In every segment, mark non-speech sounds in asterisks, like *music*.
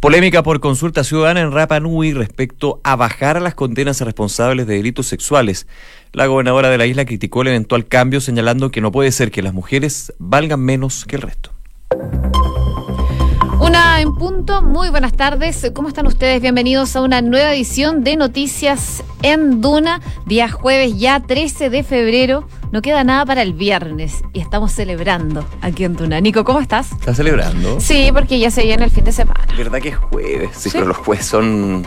Polémica por consulta ciudadana en Rapa Nui respecto a bajar las condenas a responsables de delitos sexuales. La gobernadora de la isla criticó el eventual cambio señalando que no puede ser que las mujeres valgan menos que el resto. Una en punto, muy buenas tardes. ¿Cómo están ustedes? Bienvenidos a una nueva edición de Noticias en Duna, día jueves ya 13 de febrero. No queda nada para el viernes y estamos celebrando aquí en Duna. Nico, ¿cómo estás? ¿Estás celebrando? Sí, porque ya se viene el fin de semana. ¿Verdad que es jueves? Sí, pero los jueves son,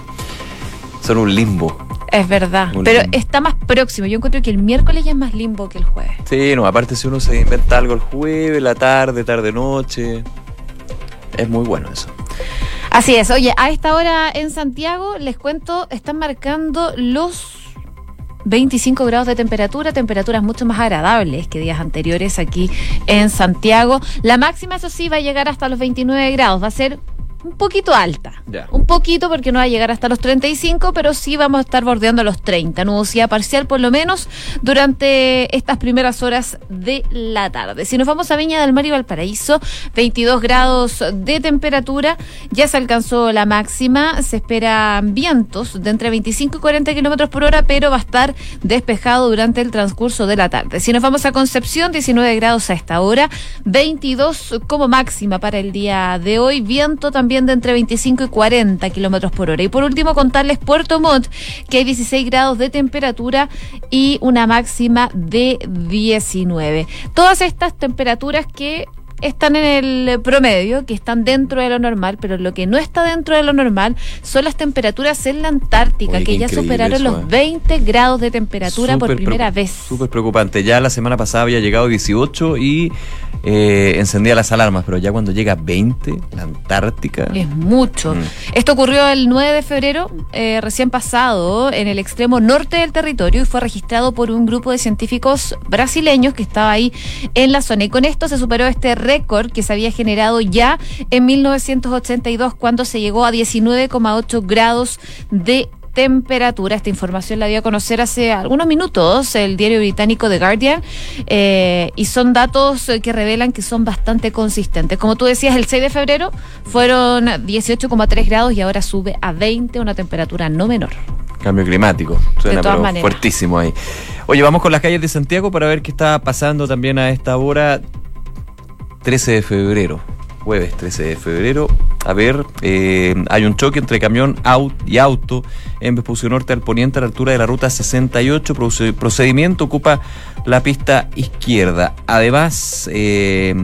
son un limbo. Es verdad, pero está más próximo. Yo encuentro que el miércoles ya es más limbo que el jueves. Sí, no, aparte si uno se inventa algo el jueves, la tarde, tarde, noche. Es muy bueno eso. Así es. Oye, a esta hora en Santiago, les cuento, están marcando los 25 grados de temperatura, temperaturas mucho más agradables que días anteriores aquí en Santiago. La máxima, eso sí, va a llegar hasta los 29 grados. Va a ser un poquito alta. Un poquito porque no va a llegar hasta los 35, pero sí vamos a estar bordeando los 30. Nubosidad parcial por lo menos durante estas primeras horas de la tarde. Si nos vamos a Viña del Mar y Valparaíso, 22 grados de temperatura, ya se alcanzó la máxima, se esperan vientos de entre 25 y 40 kilómetros por hora, pero va a estar despejado durante el transcurso de la tarde. Si nos vamos a Concepción, 19 grados a esta hora, 22 como máxima para el día de hoy, viento también de entre 25 y 40 kilómetros por hora. Y por último, contarles Puerto Montt, que hay 16 grados de temperatura y una máxima de 19. Todas estas temperaturas que están en el promedio, que están dentro de lo normal, pero lo que no está dentro de lo normal son las temperaturas en la Antártica, que ya superaron los 20 ¿eh? grados de temperatura por primera vez. Súper preocupante. Ya la semana pasada había llegado 18 y eh, encendía las alarmas, pero ya cuando llega a 20, la Antártica. Es mucho. Mm. Esto ocurrió el 9 de febrero, eh, recién pasado, en el extremo norte del territorio y fue registrado por un grupo de científicos brasileños que estaba ahí en la zona. Y con esto se superó este récord que se había generado ya en 1982 cuando se llegó a 19,8 grados de temperatura. Esta información la dio a conocer hace algunos minutos el diario británico The Guardian eh, y son datos que revelan que son bastante consistentes. Como tú decías, el 6 de febrero fueron 18,3 grados y ahora sube a 20, una temperatura no menor. Cambio climático, suena pero fuertísimo ahí. Oye, vamos con las calles de Santiago para ver qué está pasando también a esta hora 13 de febrero, jueves 13 de febrero. A ver, eh, hay un choque entre camión y auto en Vespucio Norte al poniente a la altura de la ruta 68. Procedimiento ocupa la pista izquierda. Además, eh,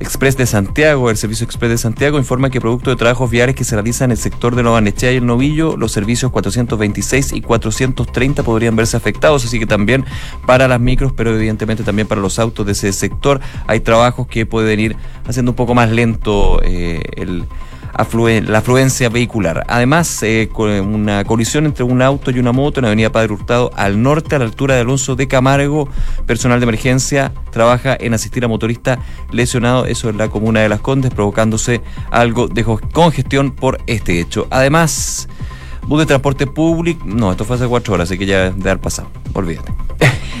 Express de Santiago, el Servicio Express de Santiago, informa que producto de trabajos viales que se realizan en el sector de Nueva Nechea y el Novillo, los servicios 426 y 430 podrían verse afectados, así que también para las micros, pero evidentemente también para los autos de ese sector, hay trabajos que pueden ir haciendo un poco más lento eh, el la afluencia vehicular. Además, eh, una colisión entre un auto y una moto en la avenida Padre Hurtado al norte, a la altura de Alonso de Camargo. Personal de emergencia trabaja en asistir a motorista lesionado, eso en la comuna de Las Condes, provocándose algo de congestión por este hecho. Además, bus de transporte público, no, esto fue hace cuatro horas, así que ya de haber pasado, olvídate.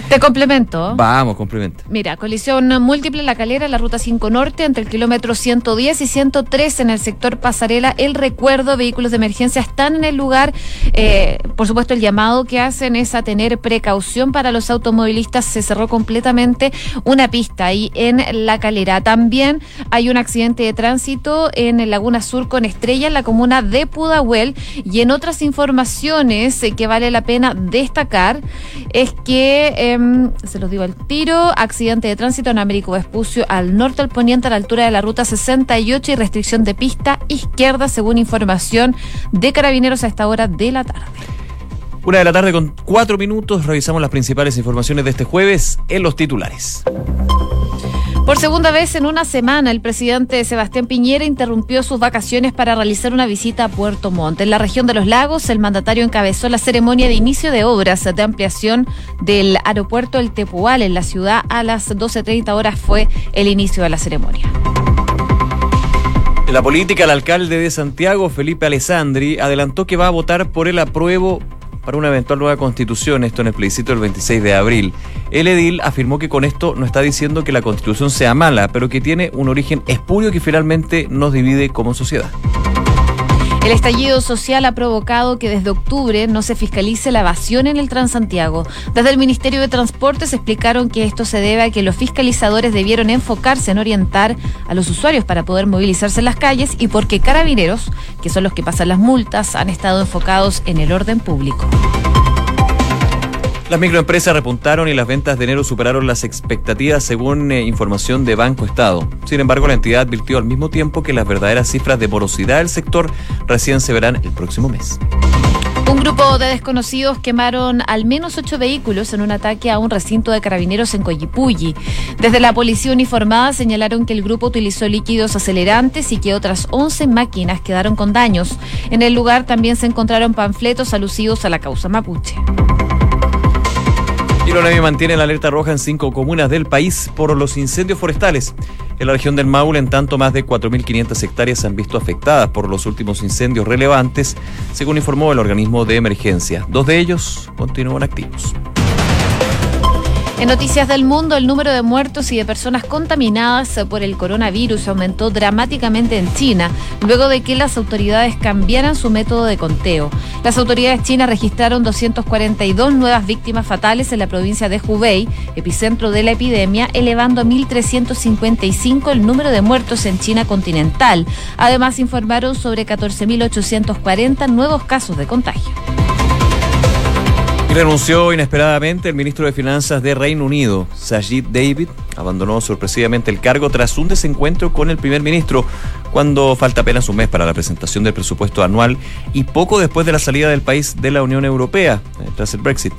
Te complemento. *laughs* Vamos, complemento. Mira, colisión múltiple en la calera, la ruta 5 norte, entre el kilómetro 110 y 103 en el sector Pasarela. El recuerdo, vehículos de emergencia están en el lugar. Eh, por supuesto, el llamado que hacen es a tener precaución para los automovilistas. Se cerró completamente una pista ahí en la calera. También hay un accidente de tránsito en Laguna Sur con Estrella, en la comuna de Pudahuel. Y en otras informaciones que vale la pena destacar es que. Eh, se los digo al tiro, accidente de tránsito en Américo Vespucio al norte al poniente a la altura de la ruta 68 y restricción de pista izquierda según información de carabineros a esta hora de la tarde. Una de la tarde con cuatro minutos, revisamos las principales informaciones de este jueves en los titulares. Por segunda vez en una semana, el presidente Sebastián Piñera interrumpió sus vacaciones para realizar una visita a Puerto Montt. En la región de los lagos, el mandatario encabezó la ceremonia de inicio de obras de ampliación del aeropuerto El Tepual en la ciudad. A las 12.30 horas fue el inicio de la ceremonia. En la política, el alcalde de Santiago, Felipe Alessandri, adelantó que va a votar por el apruebo para una eventual nueva constitución, esto en el plebiscito del 26 de abril. El edil afirmó que con esto no está diciendo que la constitución sea mala, pero que tiene un origen espurio que finalmente nos divide como sociedad. El estallido social ha provocado que desde octubre no se fiscalice la evasión en el Transantiago. Desde el Ministerio de Transportes explicaron que esto se debe a que los fiscalizadores debieron enfocarse en orientar a los usuarios para poder movilizarse en las calles y porque carabineros, que son los que pasan las multas, han estado enfocados en el orden público. Las microempresas repuntaron y las ventas de enero superaron las expectativas según eh, información de Banco Estado. Sin embargo, la entidad advirtió al mismo tiempo que las verdaderas cifras de morosidad del sector recién se verán el próximo mes. Un grupo de desconocidos quemaron al menos ocho vehículos en un ataque a un recinto de carabineros en Coyipulli. Desde la policía uniformada señalaron que el grupo utilizó líquidos acelerantes y que otras 11 máquinas quedaron con daños. En el lugar también se encontraron panfletos alusivos a la causa mapuche. Y mantiene la alerta roja en cinco comunas del país por los incendios forestales. En la región del Maule, en tanto, más de 4.500 hectáreas se han visto afectadas por los últimos incendios relevantes, según informó el organismo de emergencia. Dos de ellos continúan activos. En Noticias del Mundo, el número de muertos y de personas contaminadas por el coronavirus aumentó dramáticamente en China, luego de que las autoridades cambiaran su método de conteo. Las autoridades chinas registraron 242 nuevas víctimas fatales en la provincia de Hubei, epicentro de la epidemia, elevando a 1.355 el número de muertos en China continental. Además, informaron sobre 14.840 nuevos casos de contagio. Y renunció inesperadamente el ministro de Finanzas de Reino Unido, Sajid David. Abandonó sorpresivamente el cargo tras un desencuentro con el primer ministro, cuando falta apenas un mes para la presentación del presupuesto anual y poco después de la salida del país de la Unión Europea, eh, tras el Brexit.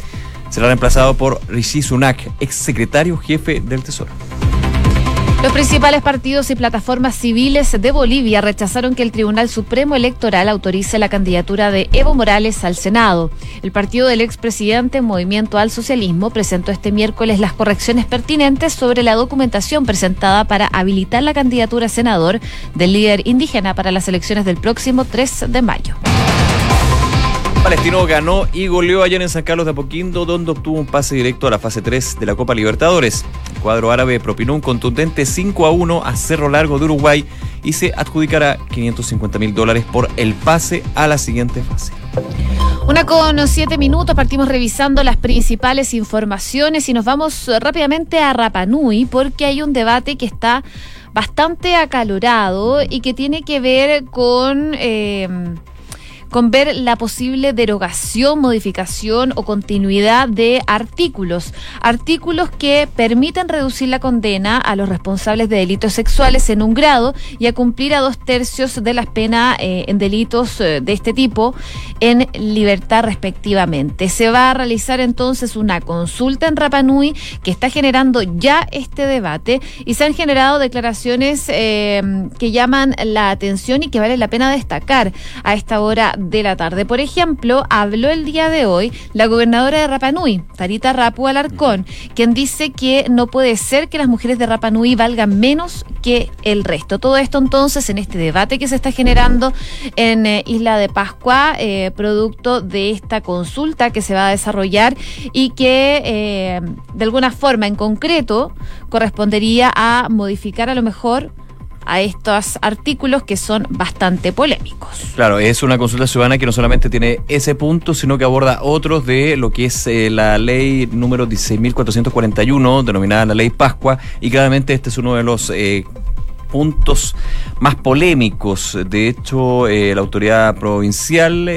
Será reemplazado por Rishi Sunak, ex secretario jefe del Tesoro. Los principales partidos y plataformas civiles de Bolivia rechazaron que el Tribunal Supremo Electoral autorice la candidatura de Evo Morales al Senado. El partido del expresidente Movimiento al Socialismo presentó este miércoles las correcciones pertinentes sobre la documentación presentada para habilitar la candidatura a senador del líder indígena para las elecciones del próximo 3 de mayo. Palestino ganó y goleó ayer en San Carlos de Apoquindo, donde obtuvo un pase directo a la fase 3 de la Copa Libertadores. El cuadro árabe propinó un contundente 5 a 1 a Cerro Largo de Uruguay y se adjudicará 550 mil dólares por el pase a la siguiente fase. Una con siete minutos, partimos revisando las principales informaciones y nos vamos rápidamente a Rapanui porque hay un debate que está bastante acalorado y que tiene que ver con... Eh, con ver la posible derogación, modificación o continuidad de artículos. Artículos que permiten reducir la condena a los responsables de delitos sexuales en un grado y a cumplir a dos tercios de las penas eh, en delitos eh, de este tipo en libertad respectivamente. Se va a realizar entonces una consulta en Rapanui que está generando ya este debate y se han generado declaraciones eh, que llaman la atención y que vale la pena destacar a esta hora de la tarde. Por ejemplo, habló el día de hoy la gobernadora de Rapanui, Tarita Rapu Alarcón, quien dice que no puede ser que las mujeres de Rapanui valgan menos que el resto. Todo esto entonces en este debate que se está generando en eh, Isla de Pascua, eh, producto de esta consulta que se va a desarrollar y que eh, de alguna forma en concreto correspondería a modificar a lo mejor a estos artículos que son bastante polémicos. Claro, es una consulta ciudadana que no solamente tiene ese punto, sino que aborda otros de lo que es eh, la ley número 16.441, denominada la ley Pascua, y claramente este es uno de los... Eh, puntos más polémicos. De hecho, eh, la autoridad provincial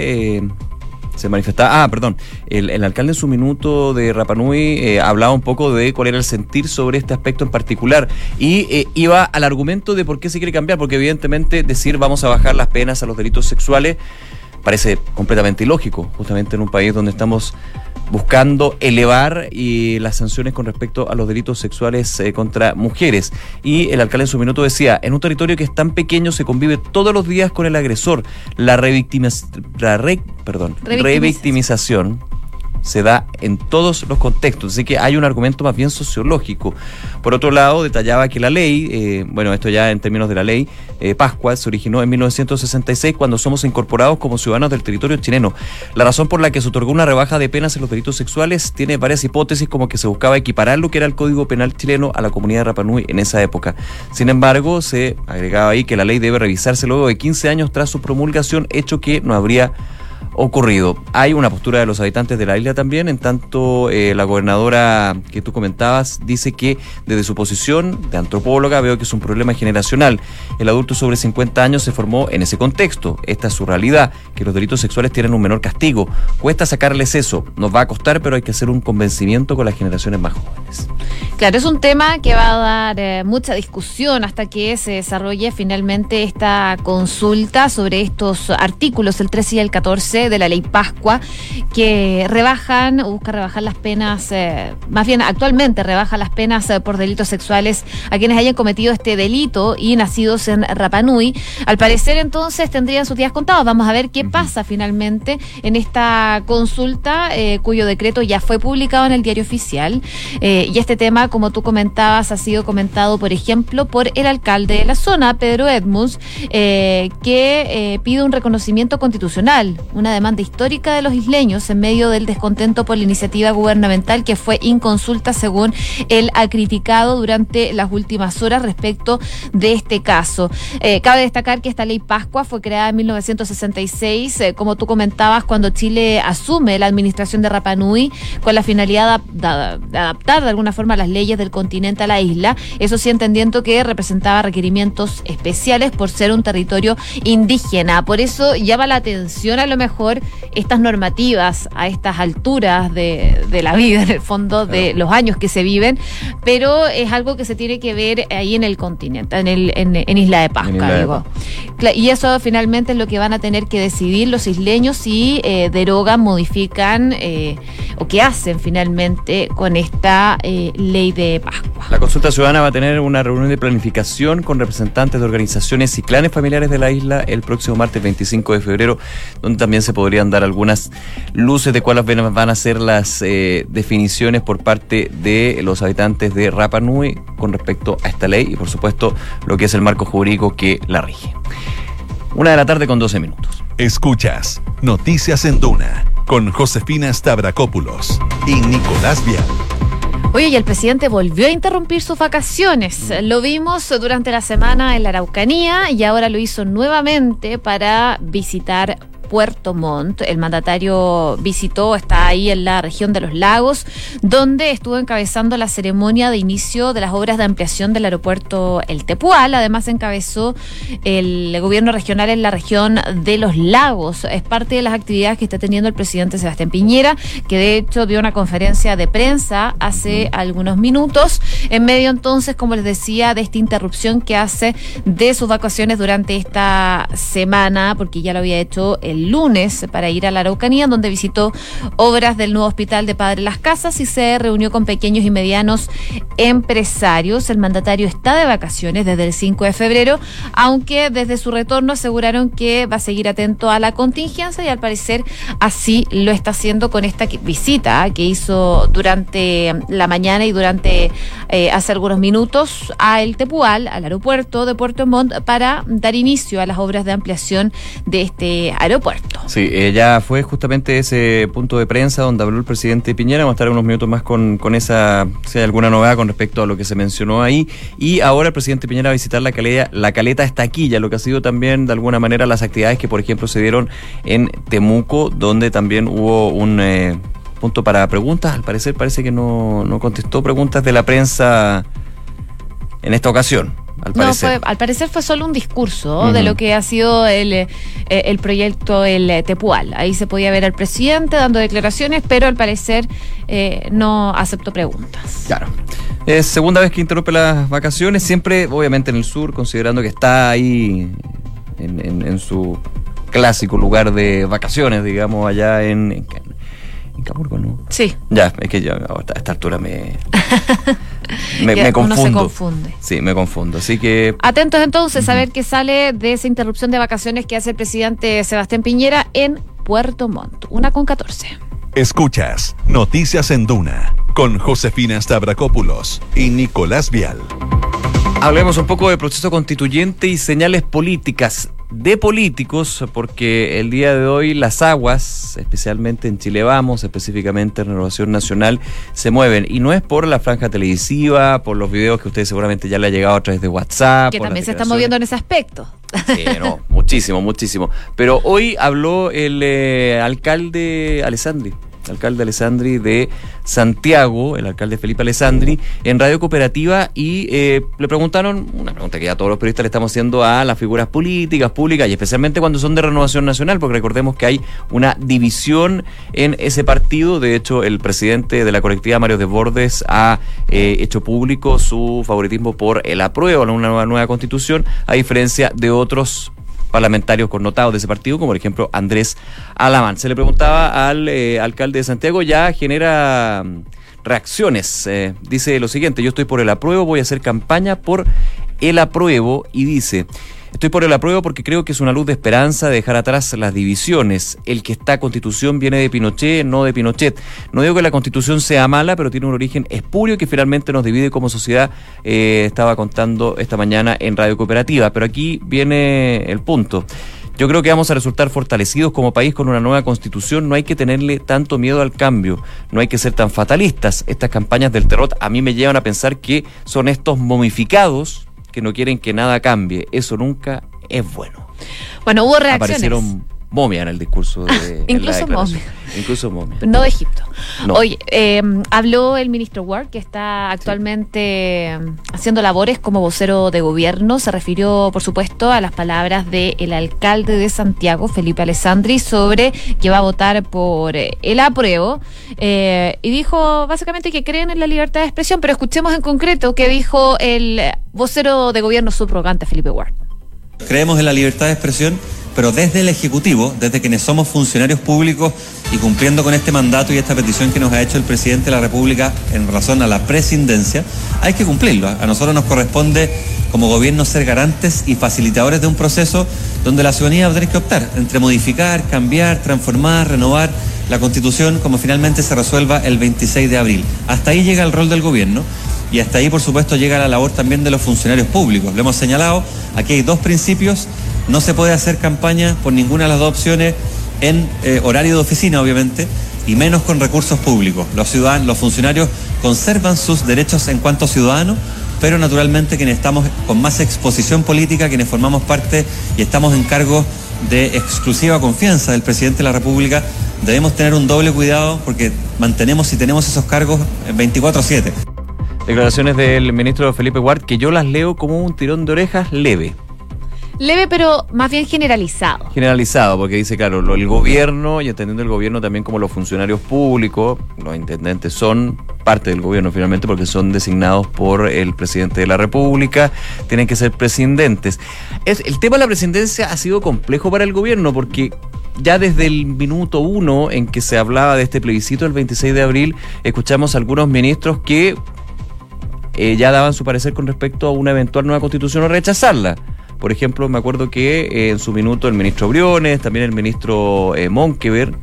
se manifestaba, ah, perdón, el, alcalde en su minuto de Rapanui eh, hablaba un poco de cuál era el sentir sobre este aspecto en particular y eh, iba al argumento de por qué se quiere cambiar, porque evidentemente decir vamos a bajar las penas a los delitos sexuales parece completamente ilógico, justamente en un país donde estamos buscando elevar y las sanciones con respecto a los delitos sexuales eh, contra mujeres. Y el alcalde en su minuto decía, en un territorio que es tan pequeño se convive todos los días con el agresor. La, revictimización, perdón, revictimización se da en todos los contextos, así que hay un argumento más bien sociológico. Por otro lado, detallaba que la ley, eh, bueno, esto ya en términos de la ley, eh, Pascua se originó en 1966 cuando somos incorporados como ciudadanos del territorio chileno. La razón por la que se otorgó una rebaja de penas en los delitos sexuales tiene varias hipótesis como que se buscaba equiparar lo que era el Código Penal chileno a la comunidad de Rapanui en esa época. Sin embargo, se agregaba ahí que la ley debe revisarse luego de 15 años tras su promulgación, hecho que no habría ocurrido. Hay una postura de los habitantes de la isla también, en tanto eh, la gobernadora que tú comentabas dice que desde su posición de antropóloga veo que es un problema generacional. El adulto sobre 50 años se formó en ese contexto. Esta es su realidad, que los delitos sexuales tienen un menor castigo. Cuesta sacarles eso, nos va a costar, pero hay que hacer un convencimiento con las generaciones más jóvenes. Claro, es un tema que va a dar eh, mucha discusión hasta que se desarrolle finalmente esta consulta sobre estos artículos, el 13 y el 14 de la ley Pascua, que rebajan, busca rebajar las penas, eh, más bien actualmente rebaja las penas eh, por delitos sexuales a quienes hayan cometido este delito y nacidos en Rapanui. Al parecer entonces tendrían sus días contados. Vamos a ver qué pasa finalmente en esta consulta eh, cuyo decreto ya fue publicado en el diario oficial. y este tema, como tú comentabas, ha sido comentado, por ejemplo, por el alcalde de la zona, Pedro Edmunds, que pide un reconocimiento constitucional, una demanda histórica de los isleños en medio del descontento por la iniciativa gubernamental que fue inconsulta, según él ha criticado durante las últimas horas respecto de este caso. Eh, cabe destacar que esta ley Pascua fue creada en 1966, eh, como tú comentabas, cuando Chile asume la administración de Rapanui con la finalidad de, adaptar de alguna forma las leyes del continente a la isla, eso sí entendiendo que representaba requerimientos especiales por ser un territorio indígena. Por eso llama la atención a lo mejor estas normativas a estas alturas de, la vida, en el fondo, de los años que se viven, pero es algo que se tiene que ver ahí en el continente, en, el, en, Isla de Pascua, digo. Y eso finalmente es lo que van a tener que decidir los isleños si eh, derogan, modifican eh, o qué hacen finalmente con esta eh, ley de Pascua. La consulta ciudadana va a tener una reunión de planificación con representantes de organizaciones y clanes familiares de la isla el próximo martes 25 de febrero, donde también se podrían dar algunas luces de cuáles van a ser las eh, definiciones por parte de los habitantes de Rapa Nui con respecto a esta ley y por supuesto lo que es el marco jurídico que la rige. Una de la tarde con 12 minutos. Escuchas Noticias en Duna con Josefina Stavrakopoulos y Nicolás Vial. Oye, y el presidente volvió a interrumpir sus vacaciones. Lo vimos durante la semana en la Araucanía y ahora lo hizo nuevamente para visitar Puerto Montt. El mandatario visitó, está ahí en la región de los lagos, donde estuvo encabezando la ceremonia de inicio de las obras de ampliación del aeropuerto El Tepual. Además, encabezó el gobierno regional en la región de los lagos. Es parte de las actividades que está teniendo el presidente Sebastián Piñera, que de hecho dio una conferencia de prensa hace algunos minutos, en medio entonces, como les decía, de esta interrupción que hace de sus vacaciones durante esta semana, porque ya lo había hecho lunes para ir a la Araucanía, donde visitó obras del nuevo hospital de Padre Las Casas y se reunió con pequeños y medianos empresarios. El mandatario está de vacaciones desde el 5 de febrero, aunque desde su retorno aseguraron que va a seguir atento a la contingencia y al parecer así lo está haciendo con esta visita que hizo durante la mañana y durante eh, hace algunos minutos a El Tepual, al aeropuerto de Puerto Montt, para dar inicio a las obras de ampliación de este aeropuerto. Sí, ella fue justamente ese punto de prensa donde habló el presidente Piñera. Vamos a estar unos minutos más con, con esa, si hay alguna novedad con respecto a lo que se mencionó ahí. Y ahora el presidente Piñera va a visitar la caleta, la caleta Estaquilla, lo que ha sido también de alguna manera las actividades que, por ejemplo, se dieron en Temuco, donde también hubo un eh, punto para preguntas. Al parecer parece que no, no contestó preguntas de la prensa en esta ocasión. Al parecer. No, al parecer fue solo un discurso de lo que ha sido el, eh, el proyecto El eh, Tepual. Ahí se podía ver al presidente dando declaraciones, pero al parecer eh, no aceptó preguntas. Claro. Es segunda vez que interrumpe las vacaciones, siempre obviamente en el sur, considerando que está ahí en, en, su clásico lugar de vacaciones, digamos, allá en, ¿no? Sí. Ya, es que yo a esta altura me, *laughs* me, confundo. se confunde. Sí, me confundo. Así que. Atentos entonces a ver qué sale de esa interrupción de vacaciones que hace el presidente Sebastián Piñera en Puerto Montt. Una con 14. Escuchas Noticias en Duna con Josefina Stavrakopoulos y Nicolás Vial. Hablemos un poco de proceso constituyente y señales políticas de políticos, porque el día de hoy las aguas, especialmente en Chile Vamos, específicamente en Renovación Nacional, se mueven. Y no es por la franja televisiva, por los videos que ustedes seguramente ya le ha llegado a través de WhatsApp. Que también se está moviendo en ese aspecto. Sí, no, muchísimo, muchísimo. Pero hoy habló el eh, alcalde Alessandri alcalde Alessandri de Santiago, el alcalde Felipe Alessandri, en Radio Cooperativa y eh, le preguntaron, una pregunta que ya todos los periodistas le estamos haciendo a las figuras políticas, públicas y especialmente cuando son de renovación nacional, porque recordemos que hay una división en ese partido. De hecho, el presidente de la colectiva, Mario Desbordes, ha eh, hecho público su favoritismo por el apruebo una nueva, nueva constitución, a diferencia de otros parlamentarios connotados de ese partido, como por ejemplo Andrés Alamán. Se le preguntaba al eh, alcalde de Santiago, ya genera mm, reacciones. Eh, dice lo siguiente, yo estoy por el apruebo, voy a hacer campaña por el apruebo y dice... Estoy por el apruebo porque creo que es una luz de esperanza de dejar atrás las divisiones. El que está constitución viene de Pinochet, no de Pinochet. No digo que la constitución sea mala, pero tiene un origen espurio que finalmente nos divide como sociedad. Eh, estaba contando esta mañana en Radio Cooperativa. Pero aquí viene el punto. Yo creo que vamos a resultar fortalecidos como país con una nueva constitución. No hay que tenerle tanto miedo al cambio. No hay que ser tan fatalistas. Estas campañas del terror a mí me llevan a pensar que son estos momificados que no quieren que nada cambie. Eso nunca es bueno. Bueno, hubo reacciones. Aparecieron momia en el discurso de Incluso momia. Incluso momia. No de Egipto. Oye, em, habló el ministro Ward, que está actualmente em, haciendo labores como vocero de gobierno. Se refirió, por supuesto, a las palabras del alcalde de Santiago, Felipe Alessandri, sobre que va a votar por eh, el apruebo. Eh, y dijo básicamente que creen en la libertad de expresión, pero escuchemos en concreto qué dijo el vocero de gobierno subrogante, Felipe Ward. Creemos en la libertad de expresión pero desde el Ejecutivo, desde quienes somos funcionarios públicos y cumpliendo con este mandato y esta petición que nos ha hecho el presidente de la República en razón a la presidencia, hay que cumplirlo. A nosotros nos corresponde como gobierno ser garantes y facilitadores de un proceso donde la ciudadanía va a tener que optar entre modificar, cambiar, transformar, renovar la constitución como finalmente se resuelva el 26 de abril. Hasta ahí llega el rol del gobierno y hasta ahí por supuesto llega la labor también de los funcionarios públicos. Lo hemos señalado, aquí hay dos principios no se puede hacer campaña por ninguna de las dos opciones en eh, horario de oficina, obviamente, y menos con recursos públicos. Los ciudadanos, los funcionarios conservan sus derechos en cuanto ciudadanos, pero naturalmente quienes estamos con más exposición política, quienes formamos parte y estamos en cargo de exclusiva confianza del presidente de la República, debemos tener un doble cuidado porque mantenemos y tenemos esos cargos 24/7. Declaraciones del ministro Felipe Ward que yo las leo como un tirón de orejas leve. Leve, pero más bien generalizado. Generalizado, porque dice, claro, el gobierno, y entendiendo el gobierno también como los funcionarios públicos, los intendentes son parte del gobierno finalmente porque son designados por el presidente de la República, tienen que ser presidentes. Es, el tema de la presidencia ha sido complejo para el gobierno porque ya desde el minuto uno en que se hablaba de este plebiscito el 26 de abril, escuchamos a algunos ministros que eh, ya daban su parecer con respecto a una eventual nueva constitución o rechazarla. Por ejemplo, me acuerdo que eh, en su minuto el ministro Briones, también el ministro eh, Monkever,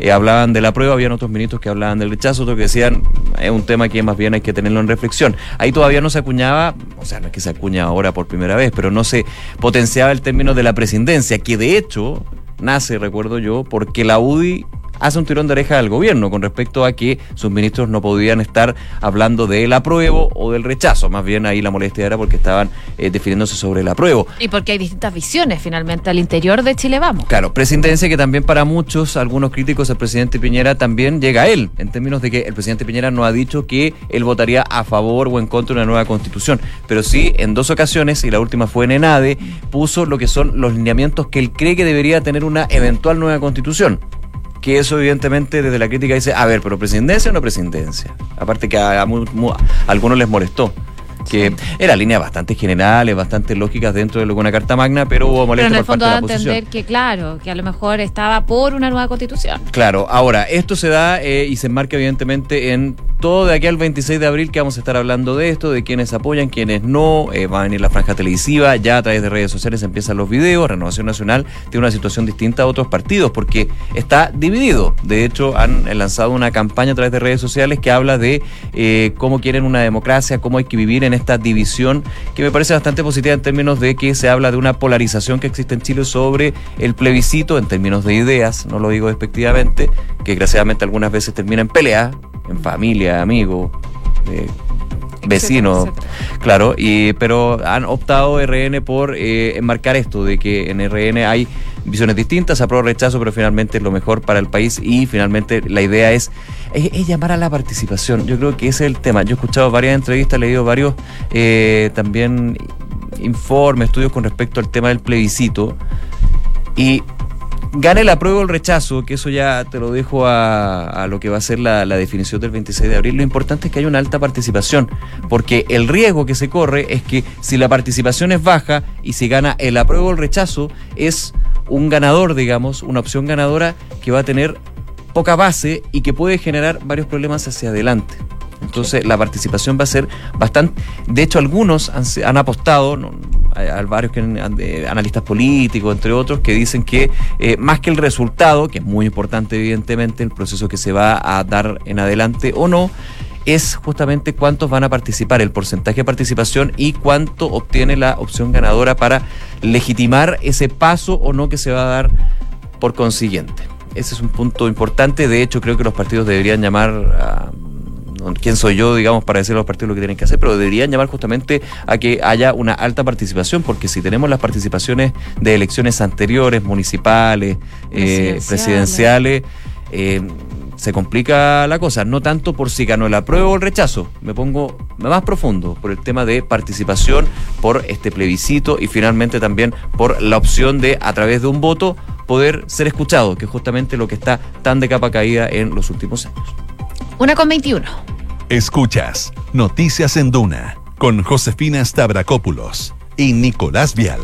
eh, hablaban de la prueba, habían otros ministros que hablaban del rechazo, otros que decían es un tema que más bien hay que tenerlo en reflexión. Ahí todavía no se acuñaba, o sea, no es que se acuña ahora por primera vez, pero no se potenciaba el término de la presidencia, que de hecho nace, recuerdo yo, porque la UDI hace un tirón de oreja al gobierno con respecto a que sus ministros no podían estar hablando del apruebo o del rechazo. Más bien ahí la molestia era porque estaban eh, definiéndose sobre el apruebo. Y porque hay distintas visiones finalmente al interior de Chile Vamos. Claro, presidencia que también para muchos, algunos críticos, el presidente Piñera también llega a él, en términos de que el presidente Piñera no ha dicho que él votaría a favor o en contra de una nueva constitución, pero sí en dos ocasiones, y la última fue en ENADE, puso lo que son los lineamientos que él cree que debería tener una eventual nueva constitución que eso evidentemente desde la crítica dice, a ver, pero presidencia o no presidencia. Aparte que a, algunos les molestó. Que era línea bastante generales, bastante lógicas dentro de lo que una carta magna, pero hubo molestia pero en el fondo da a entender que, claro, que a lo mejor estaba por una nueva constitución. Claro, ahora, esto se da eh, y se enmarca evidentemente en todo de aquí al 26 de abril que vamos a estar hablando de esto, de quienes apoyan, quienes no, eh, va a venir la franja televisiva, ya a través de redes sociales empiezan los videos, Renovación Nacional tiene una situación distinta a otros partidos porque está dividido. De hecho, han lanzado una campaña a través de redes sociales que habla de eh, cómo quieren una democracia, cómo hay que vivir en esta división, que me parece bastante positiva en términos de que se habla de una polarización que existe en Chile sobre el plebiscito en términos de ideas, no lo digo despectivamente, que desgraciadamente algunas veces termina en pelea, en familia, amigos. Eh, vecinos, claro, y, pero han optado RN por eh, enmarcar esto, de que en RN hay visiones distintas, apruebo rechazo, pero finalmente es lo mejor para el país y finalmente la idea es, es, llamar a la participación. Yo creo que ese es el tema. Yo he escuchado varias entrevistas, he leído varios eh, también informes, estudios con respecto al tema del plebiscito y gane el apruebo o el rechazo, que eso ya te lo dejo a, lo que va a ser la, definición del 26 de abril, lo importante es que haya una alta participación, porque el riesgo que se corre es que si la participación es baja y si gana el apruebo o el rechazo, es un ganador, digamos, una opción ganadora que va a tener poca base y que puede generar varios problemas hacia adelante. Entonces la participación va a ser bastante... De hecho, algunos han, apostado, hay, varios que, analistas políticos, entre otros, que dicen que eh, más que el resultado, que es muy importante evidentemente, el proceso que se va a dar en adelante o no, es justamente cuántos van a participar, el porcentaje de participación y cuánto obtiene la opción ganadora para legitimar ese paso o no que se va a dar por consiguiente. Ese es un punto importante. De hecho, creo que los partidos deberían llamar a quién soy yo, digamos, para decir a los partidos lo que tienen que hacer, pero deberían llamar justamente a que haya una alta participación, porque si tenemos las participaciones de elecciones anteriores, municipales, eh, presidenciales, eh, se complica la cosa, no tanto por si ganó el apruebo o el rechazo, me pongo más profundo por el tema de participación, por este plebiscito y finalmente también por la opción de a través de un voto poder ser escuchado, que es justamente lo que está tan de capa caída en los últimos años. Una con 21. Escuchas Noticias en Duna con Josefina Stavrakopoulos y Nicolás Vial.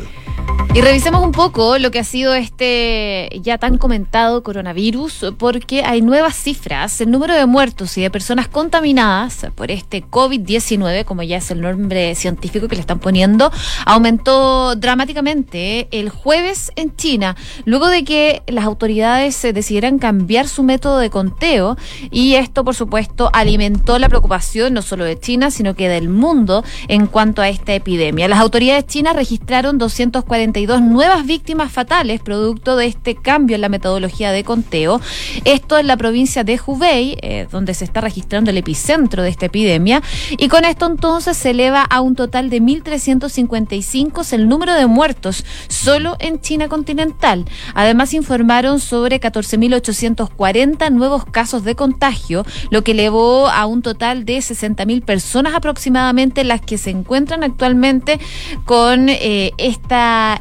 Y revisemos un poco lo que ha sido este ya tan comentado coronavirus, porque hay nuevas cifras. El número de muertos y de personas contaminadas por este COVID-19, como ya es el nombre científico que le están poniendo, aumentó dramáticamente el jueves en China, luego de que las autoridades decidieran cambiar su método de conteo. Y esto, por supuesto, alimentó la preocupación no solo de China, sino que del mundo en cuanto a esta epidemia. Las autoridades chinas registraron 240 nuevas víctimas fatales producto de este cambio en la metodología de conteo. Esto en la provincia de Hubei, eh, donde se está registrando el epicentro de esta epidemia. Y con esto entonces se eleva a un total de 1.355 el número de muertos solo en China continental. Además informaron sobre 14.840 nuevos casos de contagio, lo que elevó a un total de 60.000 personas aproximadamente las que se encuentran actualmente con eh, esta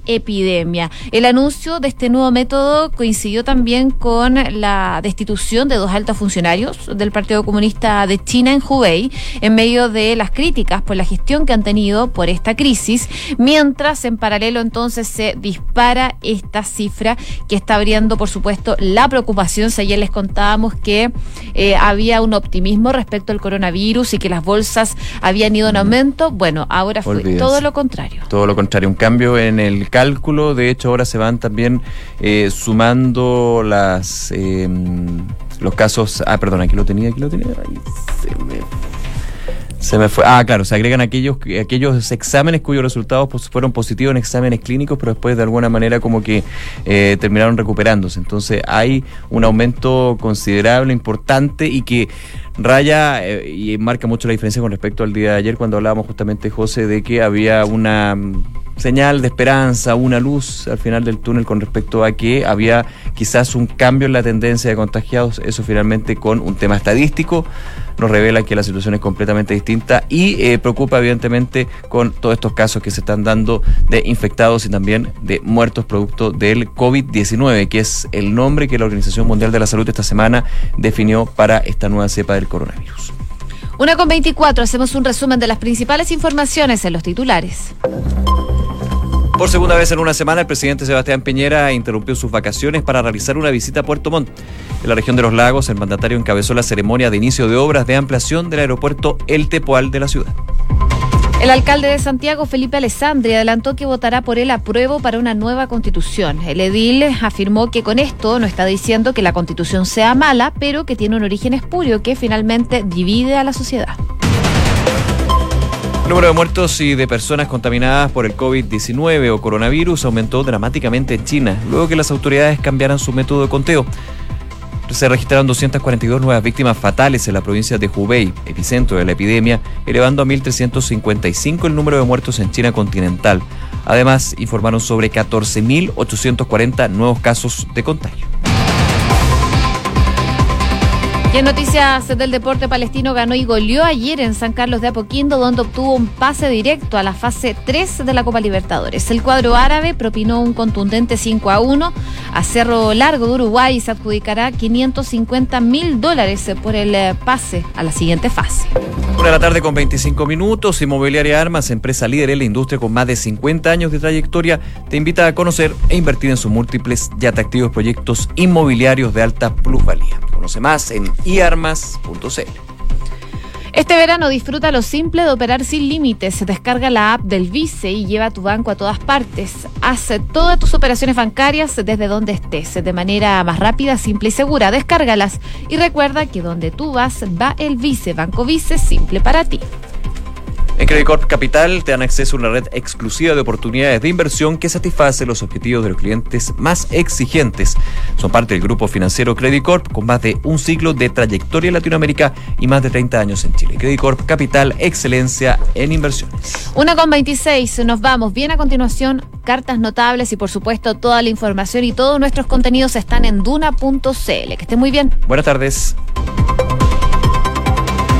epidemia. El anuncio de este nuevo método coincidió también con la destitución de dos altos funcionarios del Partido Comunista de China en Hubei, en medio de las críticas por la gestión que han tenido por esta crisis, mientras en paralelo entonces se dispara esta cifra que está abriendo, por supuesto, la preocupación. Si ayer les contábamos que eh, había un optimismo respecto al coronavirus y que las bolsas habían ido en aumento, bueno, ahora fue todo lo contrario. Todo lo contrario, un cambio en el cálculo. De hecho, ahora se van también eh, sumando las em, los casos. Ah, perdón, aquí lo tenía, aquí lo tenía. se me fue. Ah, claro, se agregan aquellos, aquellos exámenes cuyos resultados pues, fueron positivos en exámenes clínicos, pero después de alguna manera como que eh, terminaron recuperándose. Entonces hay un aumento considerable, importante y que raya eh, y marca mucho la diferencia con respecto al día de ayer cuando hablábamos justamente, José, de que había una señal de esperanza, una luz al final del túnel con respecto a que había quizás un cambio en la tendencia de contagiados, eso finalmente con un tema estadístico nos revela que la situación es completamente distinta y eh, preocupa evidentemente con todos estos casos que se están dando de infectados y también de muertos producto del COVID-19, que es el nombre que la Organización Mundial de la Salud esta semana definió para esta nueva cepa del coronavirus. Una con 24, hacemos un resumen de las principales informaciones en los titulares. Por segunda vez en una semana, el presidente Sebastián Piñera interrumpió sus vacaciones para realizar una visita a Puerto Montt. En la región de los lagos, el mandatario encabezó la ceremonia de inicio de obras de ampliación del aeropuerto El Tepoal de la ciudad. El alcalde de Santiago, Felipe Alessandri, adelantó que votará por el apruebo para una nueva constitución. El edil afirmó que con esto no está diciendo que la constitución sea mala, pero que tiene un origen espurio que finalmente divide a la sociedad. El número de muertos y de personas contaminadas por el COVID-19 o coronavirus aumentó dramáticamente en China, luego que las autoridades cambiaran su método de conteo se registraron 242 nuevas víctimas fatales en la provincia de Hubei, epicentro de la epidemia, elevando a 1.355 el número de muertos en China continental. Además, informaron sobre 14.840 nuevos casos de contagio. Y en noticias del deporte palestino ganó y goleó ayer en San Carlos de Apoquindo, donde obtuvo un pase directo a la fase 3 de la Copa Libertadores. El cuadro árabe propinó un contundente 5 a 1 a Cerro Largo de Uruguay y se adjudicará 550 mil dólares por el eh, pase a la siguiente fase. Una de la tarde con 25 minutos, Inmobiliaria Armas, empresa líder en la industria con más de 50 años de trayectoria, te invita a conocer e invertir en sus múltiples y atractivos proyectos inmobiliarios de alta plusvalía. Conoce más en iarmas.cl. Este verano disfruta lo simple de operar sin límites. Descarga la app del Vice y lleva tu banco a todas partes. Haz todas tus operaciones bancarias desde donde estés, de manera más rápida, simple y segura. Descárgalas y recuerda que donde tú vas va el Vice, Banco Vice, simple para ti. En Credit Corp Capital te dan acceso a una red exclusiva de oportunidades de inversión que satisface los objetivos de los clientes más exigentes. Son parte del grupo financiero Credit Corp con más de un siglo de trayectoria en Latinoamérica y más de 30 años en Chile. Credit Corp Capital, excelencia en inversiones. Una con 26, nos vamos. Bien a continuación, cartas notables y por supuesto toda la información y todos nuestros contenidos están en duna.cl. Que esté muy bien. Buenas tardes.